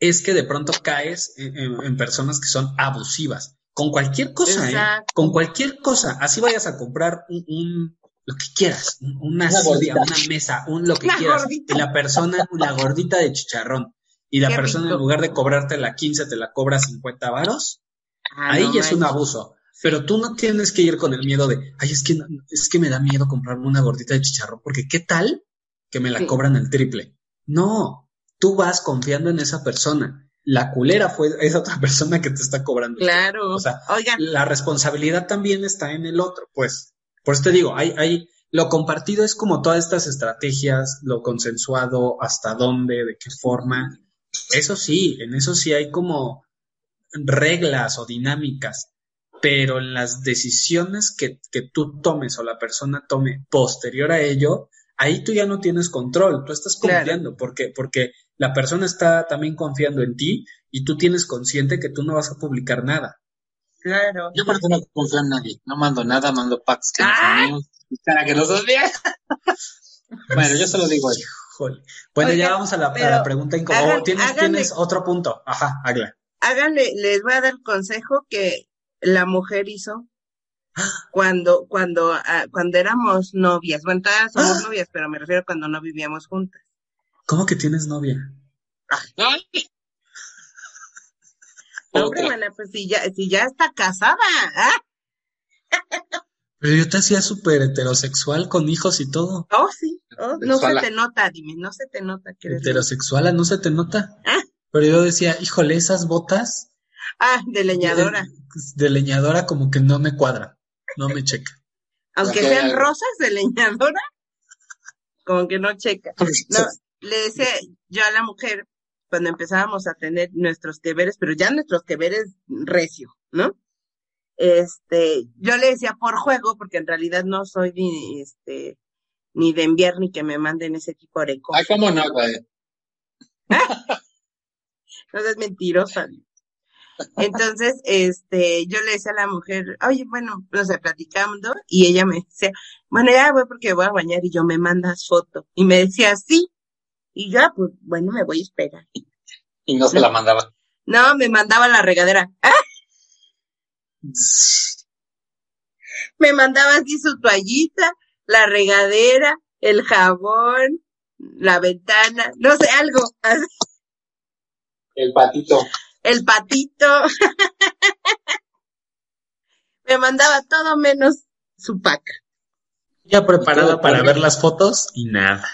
es que de pronto caes en, en- en personas que son abusivas. Con cualquier cosa, ¿eh? Con cualquier cosa. Así vayas a comprar un, un- lo que quieras, un- una, Una silla, una mesa, un lo que Una quieras. gordita. Y la persona, la gordita de chicharrón. Y la Qué persona rico. en lugar de cobrarte la 15 te la cobra 50 varos. Ah, Ahí no ya es un abuso. Pero tú no tienes que ir con el miedo de, ay, es que, no- es que me da miedo comprarme una gordita de chicharrón, porque ¿qué tal que me la Sí. cobran el triple? No, tú vas confiando en esa persona. La culera fue esa otra [LAUGHS] persona que te está cobrando. Claro. O sea, Oigan, La responsabilidad también está en el otro, pues. Por eso te digo, hay, hay, lo compartido es como todas estas estrategias, lo consensuado, hasta dónde, de qué forma. Eso sí, en eso sí hay como reglas o dinámicas, pero en las decisiones que, que tú tomes o la persona tome posterior a ello, ahí tú ya no tienes control, tú estás Claro. confiando, porque, porque la persona está también confiando en ti y tú tienes consciente que tú no vas a publicar nada. claro. Yo por eso no confío en nadie. No mando nada, mando packs que no son ¡Ah! míos. Para que no son míos. bueno, yo se lo digo. Híjole. Bueno, ya vamos a la, a pero la pregunta incómoda. Oh, ¿Tienes, tienes otro punto? Ajá, Agla. Háganle, les voy a dar consejo que la mujer hizo cuando, cuando, ah, cuando éramos novias. Bueno, todas somos Ah. novias, pero me refiero a cuando no vivíamos juntas. ¿Cómo que tienes novia? Hombre, Otra. mana, pues si ya, si ya está casada, ¿ah? Pero yo te hacía súper heterosexual con hijos y todo. Oh, sí. Oh, no se te nota, dime, no se te nota que eres Heterosexual, ¿no se te nota? Ah. Pero yo decía, híjole, esas botas Ah, de leñadora. de, de leñadora como que no me cuadran, no me checa. Aunque sean rosas de leñadora, como que no checa. No, le decía yo a la mujer cuando empezábamos a tener nuestros que veres, pero ya nuestros que veres recio, ¿no? Este, yo le decía por juego, porque en realidad no soy ni, este, ni de enviar ni que me manden ese tipo de cosas. Ay, cómo no, güey. No seas mentirosa. Entonces, este, yo le decía a la mujer, oye, bueno, no sé, platicando, y ella me decía, bueno, ya voy porque voy a bañar y yo me mandas foto. Y me decía, sí. Y yo, ah, pues, bueno, me voy a esperar. Y no se la mandaba. No, me mandaba a la regadera. ¡Ah! Me mandaba así su toallita, la regadera, el jabón, la ventana, no sé, algo, así, El patito. el patito. [LAUGHS] Me mandaba todo menos su pack. Ya preparada para ver las fotos y nada.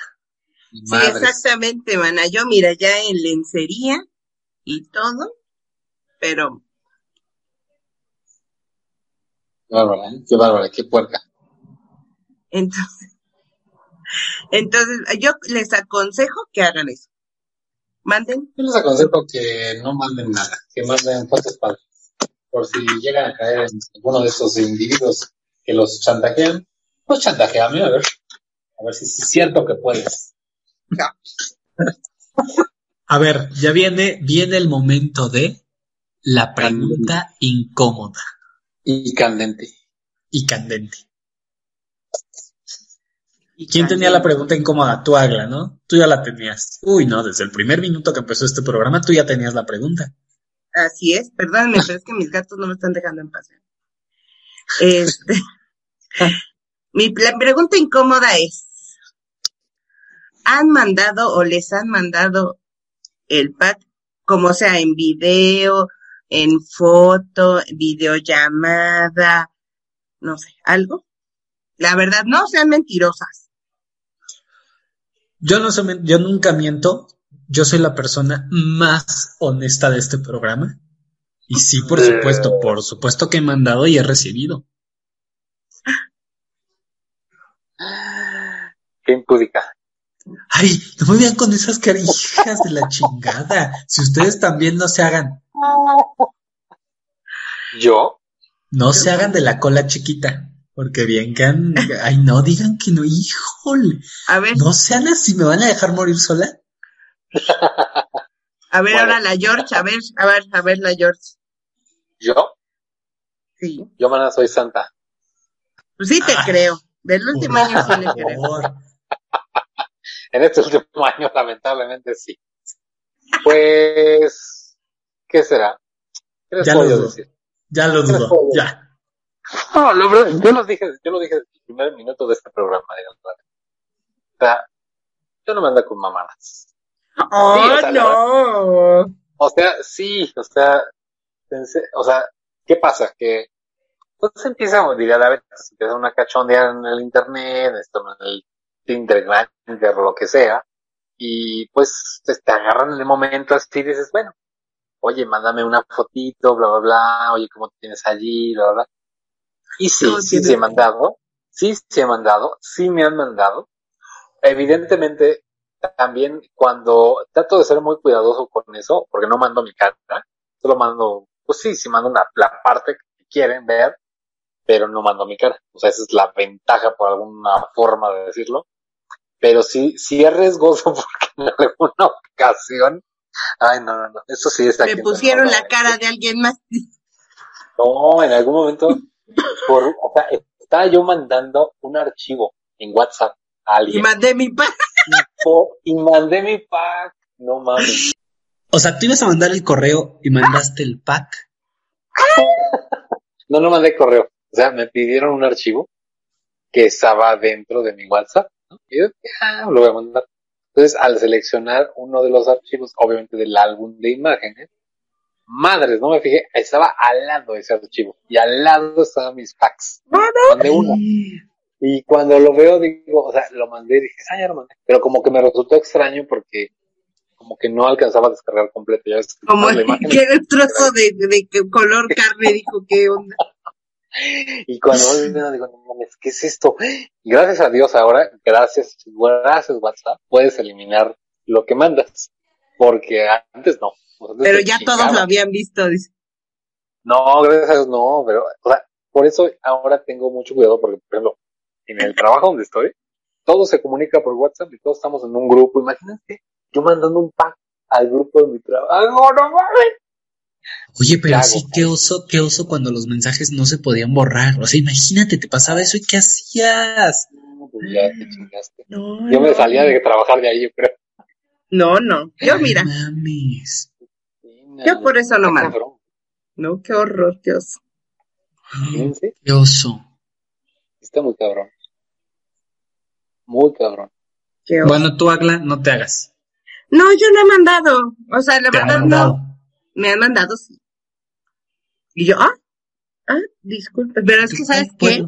Sí, exactamente, mana. Yo, mira, ya en lencería y todo, pero Qué bárbara, ¿eh? Qué bárbara, qué puerca. entonces, [LAUGHS] entonces, yo les aconsejo que hagan eso. Manden, Yo les aconsejo que no manden nada, que manden fotos padres. Por si llegan a caer en alguno de esos individuos que los chantajean, pues chantajeame, a ver. A ver si es cierto que puedes. A ver, ya viene, viene el momento de la pregunta incómoda Y candente. y candente. ¿Quién tenía la pregunta incómoda? Tú, Agla, ¿no? Tú ya la tenías. Uy, no, desde el primer minuto que empezó este programa, tú ya tenías la pregunta. Así es, perdónenme, pero es que mis gatos no me están dejando en paz. Este, [LAUGHS] mi pregunta incómoda es, ¿han mandado o les han mandado el pack, como sea en video, en foto, videollamada, no sé, algo. La verdad, no sean mentirosas. Yo no soy, yo nunca miento. Yo soy la persona más honesta de este programa. Y sí, por supuesto, por supuesto que he mandado y he recibido. Qué impúdica. Ay, no me vean con esas carijas de la chingada. Si ustedes también no se hagan. ¿Yo? No se hagan de la cola chiquita. Porque bien que han... Ay, no, digan que no, híjole. A ver, No sean así, ¿me van a dejar morir sola? a ver Bueno. ahora la George, a ver, a ver, a ver la George. ¿Yo? Sí, Yo, mana, soy santa. pues sí te Ay, creo. Del último Por año sí le creo. favor. [LAUGHS] En este último año, lamentablemente, sí. Pues, ¿qué será? ¿Qué les Ya puedo lo dudo. decir? Ya lo ¿Qué les dudo, ya. [LAUGHS] No, lo verdad, yo lo dije, yo lo dije desde el primer minuto de este programa, digamos. O sea, yo no me ando con mamadas. ¡Oh, Sí, o sea, no! O sea, sí, o sea, pensé, o sea, ¿qué pasa? Que pues empieza, diría la vez, se empieza una cachondear en el internet, esto en el Tinder, Grindr, lo que sea, y pues te, te agarran en el momento así y dices, bueno, oye, mándame una fotito, bla, bla, bla, oye, ¿cómo te tienes allí, bla, bla, bla. Y sí, No, sí, sí he mandado, sí, sí he mandado, sí me han mandado. Evidentemente, también cuando trato de ser muy cuidadoso con eso, porque no mando mi cara, solo mando, pues sí, sí mando una, la parte que quieren ver, pero no mando mi cara. O sea, esa es la ventaja por alguna forma de decirlo. Pero sí, sí es riesgoso [LAUGHS] porque en alguna ocasión, ay, no, no, no, eso sí es Me pusieron la cara de alguien más. no, en algún momento, por, o sea, estaba yo mandando un archivo en WhatsApp a Y alguien mandé mi pack. po- y mandé mi pack. No mames. O sea, tú ibas a mandar el correo y mandaste el pack. No, no mandé correo. O sea, me pidieron un archivo que estaba dentro de mi WhatsApp. ¿no? Y yo, ah, lo voy a mandar. Entonces, al seleccionar uno de los archivos, obviamente del álbum de imágenes, madres, no me fijé, estaba al lado ese archivo. Y al lado estaban mis packs. Mandé uno. Y cuando lo veo, digo, o sea, lo mandé y dije, ah, ya lo mandé. Pero como que me resultó extraño porque como que no alcanzaba a descargar completo. Ya ves, Como [LAUGHS] que el trozo [LAUGHS] de, de color carne, dijo, ¿qué onda? Y cuando voy viendo, digo, no mames, ¿qué es esto? Y gracias a Dios ahora, gracias, gracias WhatsApp, puedes eliminar lo que mandas. Porque antes no. Antes Pero ya todos lo habían visto, dice. No, gracias a Dios no, pero, o sea, por eso ahora tengo mucho cuidado porque, por ejemplo, en el trabajo donde estoy, todo se comunica por WhatsApp y todos estamos en un grupo. Imagínate, yo mandando un pack al grupo de mi trabajo. ¡No, no mames! Oye, pero sí, qué oso, qué oso cuando los mensajes no se podían borrar. O sea, imagínate, te pasaba eso y qué hacías. No, pues ya te chingaste. No, Yo me salía de trabajar de ahí, yo creo. No, no. Yo, mira, Mames. Yo por eso no mando. No, qué horror, qué oso. Fíjense, Qué oso. Está muy cabrón. Muy cabrón. Qué oso. Bueno, tú, Agla, no te hagas. No, yo no he mandado. O sea, la Te han verdad mandado. no. Me han mandado, sí. Y yo, ah, ah, disculpe. Pero es que, ¿sabes qué?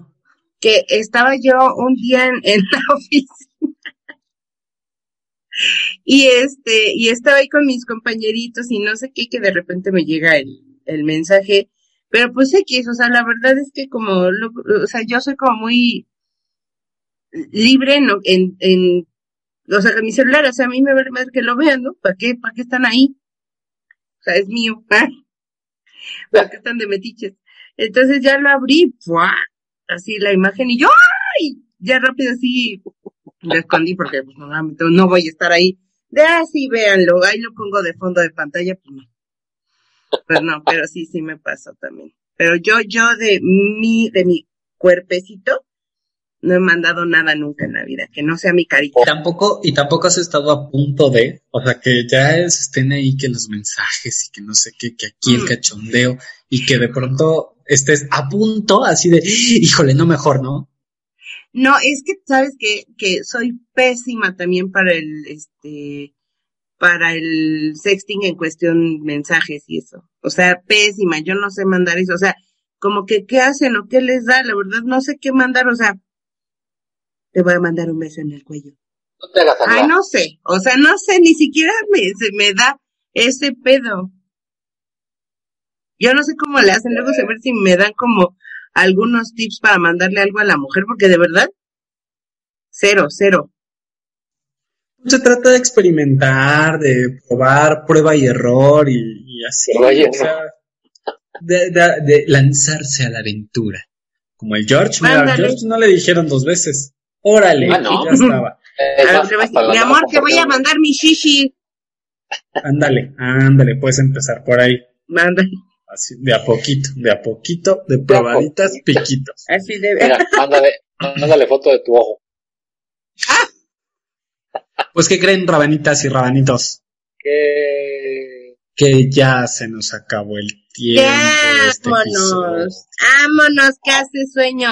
Que estaba yo un día en, en la oficina y este y estaba ahí con mis compañeritos y no sé qué que de repente me llega el, el mensaje pero pues X, o sea la verdad es que como lo- o sea yo soy como muy libre en, en, en o sea mi celular o sea a mí me vale más que lo vean no para qué para qué están ahí o sea es mío ¿ah? [LAUGHS] para qué están de metiches entonces ya lo abrí así la imagen y yo ¡ay! ya rápido así lo escondí porque pues, no, no voy a estar ahí. De así, véanlo, ahí lo pongo de fondo de pantalla, pues no. Pues no, pero sí, sí me pasó también. Pero yo, yo de mi, de mi cuerpecito, no he mandado nada nunca en la vida, que no sea mi carita. Y tampoco, y tampoco has estado a punto de, o sea, que ya es- estén ahí que los mensajes y que no sé qué, que aquí el Mm. cachondeo y que de pronto estés a punto así de, híjole, no mejor, ¿no? No, es que sabes que, que soy pésima también para el, este, para el sexting en cuestión mensajes y eso. O sea, pésima, yo no sé mandar eso. O sea, como que qué hacen o qué les da, la verdad no sé qué mandar, o sea, te voy a mandar un beso en el cuello. No te hagas Ay, no sé, o sea, no sé, ni siquiera me, se me da ese pedo. Yo no sé cómo le hacen, luego se ver si me dan como algunos tips para mandarle algo a la mujer, porque de verdad, cero, cero. Se trata de experimentar, de probar prueba y error y, y así. O sea, de, de- de lanzarse a la aventura. Como el George, mira, Ándale. George no le dijeron dos veces. Órale, Ah, ¿no? ya estaba. [LAUGHS] A a mi amor, te voy a mandar mi shishi. Ándale, ándale, puedes empezar por ahí. Mándale. Así, de a poquito, de a poquito, de probaditas, piquitos. [LAUGHS] Así de Mira, mándale, mándale foto de tu ojo. Pues, ¿qué creen, rabanitas y rabanitos? Que Que ya se nos acabó el tiempo de este episodio. Vámonos, vámonos, que hace sueño.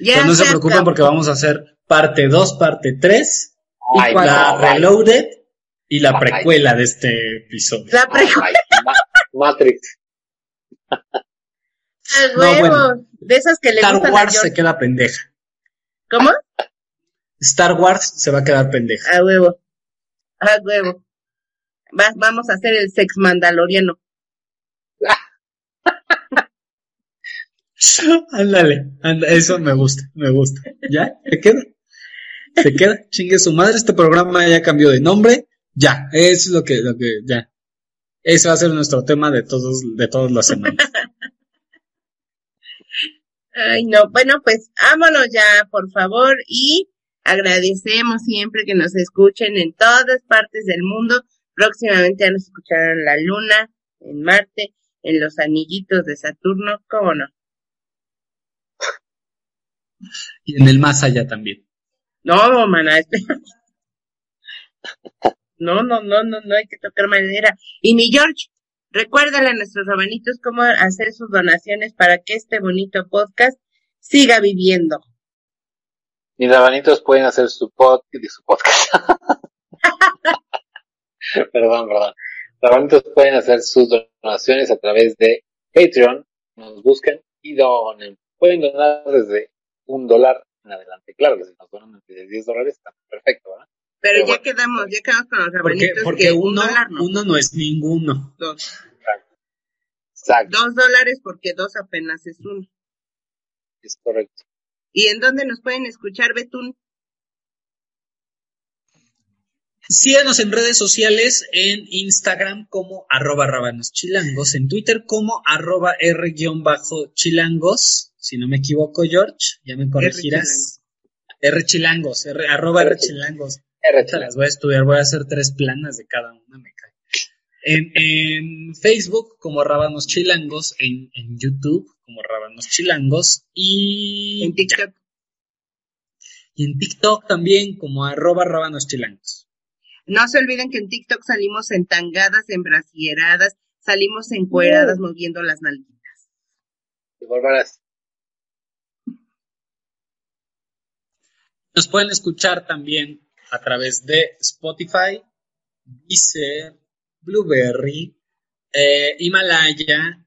Ya Pues no se se preocupen porque vamos a hacer parte 2, parte 3, Ay, la Reloaded y la precuela de este episodio. La ay, pre- ay, Ma- Matrix. a No, huevo. bueno. De esas que le Star gustan Wars se queda pendeja. ¿Cómo? Star Wars se va a quedar pendeja. A huevo. A huevo. Va- vamos a hacer el sex mandaloriano. [LAUGHS] Ándale, anda, eso me gusta, me gusta. ¿Ya? ¿Se queda? ¿Se queda? Chingue su madre, este programa ya cambió de nombre. Ya, eso es lo que, lo que, ya. Ese va a ser nuestro tema de todos, de todas las semanas. [LAUGHS] Ay, no. Bueno, pues vámonos ya, por favor. Y agradecemos siempre que nos escuchen en todas partes del mundo. Próximamente ya nos escucharán en la Luna, en Marte, en los anillitos de Saturno. ¿Cómo no? Y en el más allá también. No, mana, espera. [LAUGHS] No, no, no, no, no hay que tocar madera. Y mi George, recuérdale a nuestros rabanitos cómo hacer sus donaciones para que este bonito podcast siga viviendo. Mis rabanitos pueden hacer su, pod, su podcast. [LAUGHS] perdón, perdón. Rabanitos pueden hacer sus donaciones a través de Patreon. Nos buscan y donen. Pueden donar desde un dólar en adelante. Claro que si nos donan desde 10 dólares está perfecto, ¿verdad? Pero ya bueno. quedamos, ya quedamos con los rabanitos porque que un uno, dólar no. uno no es ninguno. Dos. Exacto, Dos dólares porque dos apenas es uno. es correcto. ¿Y en dónde nos pueden escuchar, Betún? Síganos en redes sociales, en Instagram como arroba rabanoschilangos, en Twitter como arroba r-chilangos, si no me equivoco, George, ya me corregirás. R chilangos, R, arroba r chilangos. Las voy a estudiar, voy a hacer tres planas de cada una, me cae. En, en Facebook como Rábanos Chilangos, en, en YouTube como Rábanos Chilangos y En TikTok. y en TikTok también como arroba Rábanos Chilangos. No se olviden que en TikTok salimos entangadas, embrasieradas, salimos encueradas moviendo las nalguitas. Qué bárbaras. Nos pueden escuchar también a través de Spotify, Deezer, Blueberry, eh, Himalaya.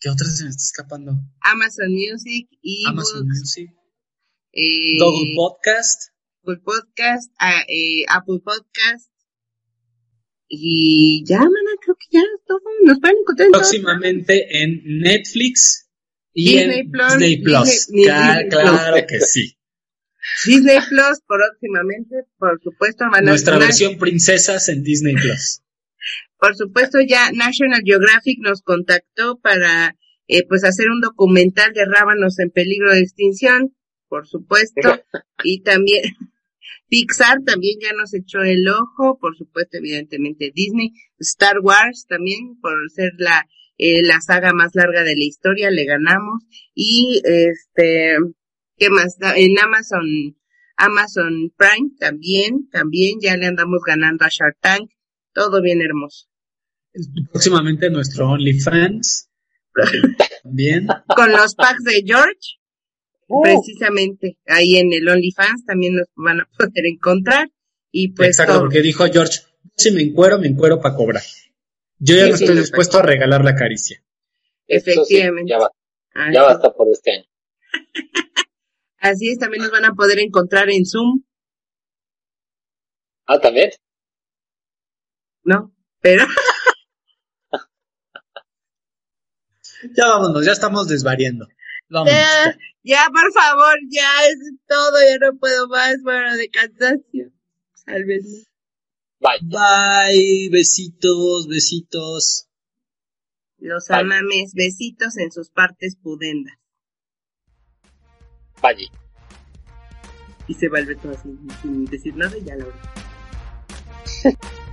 ¿Qué otra se me está escapando? Amazon Music, Amazon eBooks, Music, eh, Google Podcast. Google Podcast, ah, eh, Apple Podcast. Y ya, mana, creo que ya todo. Nos pueden encontrar en todos próximamente en Netflix y Disney en Plus, Disney Plus. Disney- Ca- Disney claro Plus. que sí. Disney Plus próximamente, por supuesto, van a Nuestra versión princesas en Disney Plus. Por supuesto, ya National Geographic nos contactó para eh, pues hacer un documental de rábanos en peligro de extinción, por supuesto, [LAUGHS] y también [LAUGHS] Pixar también ya nos echó el ojo, por supuesto, evidentemente Disney, Star Wars también por ser la eh, la saga más larga de la historia, le ganamos. Y este ¿qué más? En Amazon Amazon Prime también, también ya le andamos ganando a Shark Tank, todo bien hermoso. Próximamente nuestro OnlyFans. [LAUGHS] También. con los packs de George, Uh, precisamente ahí en el OnlyFans también nos van a poder encontrar y pues Exacto, todo. porque dijo George, Si me encuero, me encuero para cobrar. Yo ya Sí, no estoy dispuesto a regalar la caricia. Sí, Efectivamente. ya, va, ya basta por este año. [LAUGHS] así es, también nos van a poder encontrar en Zoom, Ah, también. ¿no? Pero Ya vámonos, ya estamos desvariando. Vámonos. ya, ya, por favor, ya es todo, ya no puedo más, bueno, de cansancio. Sálvenme. Bye. Bye, besitos, besitos. Los amames, besitos en sus partes pudendas. Y se va el Beto así, sin decir nada y ya la verdad. [LAUGHS]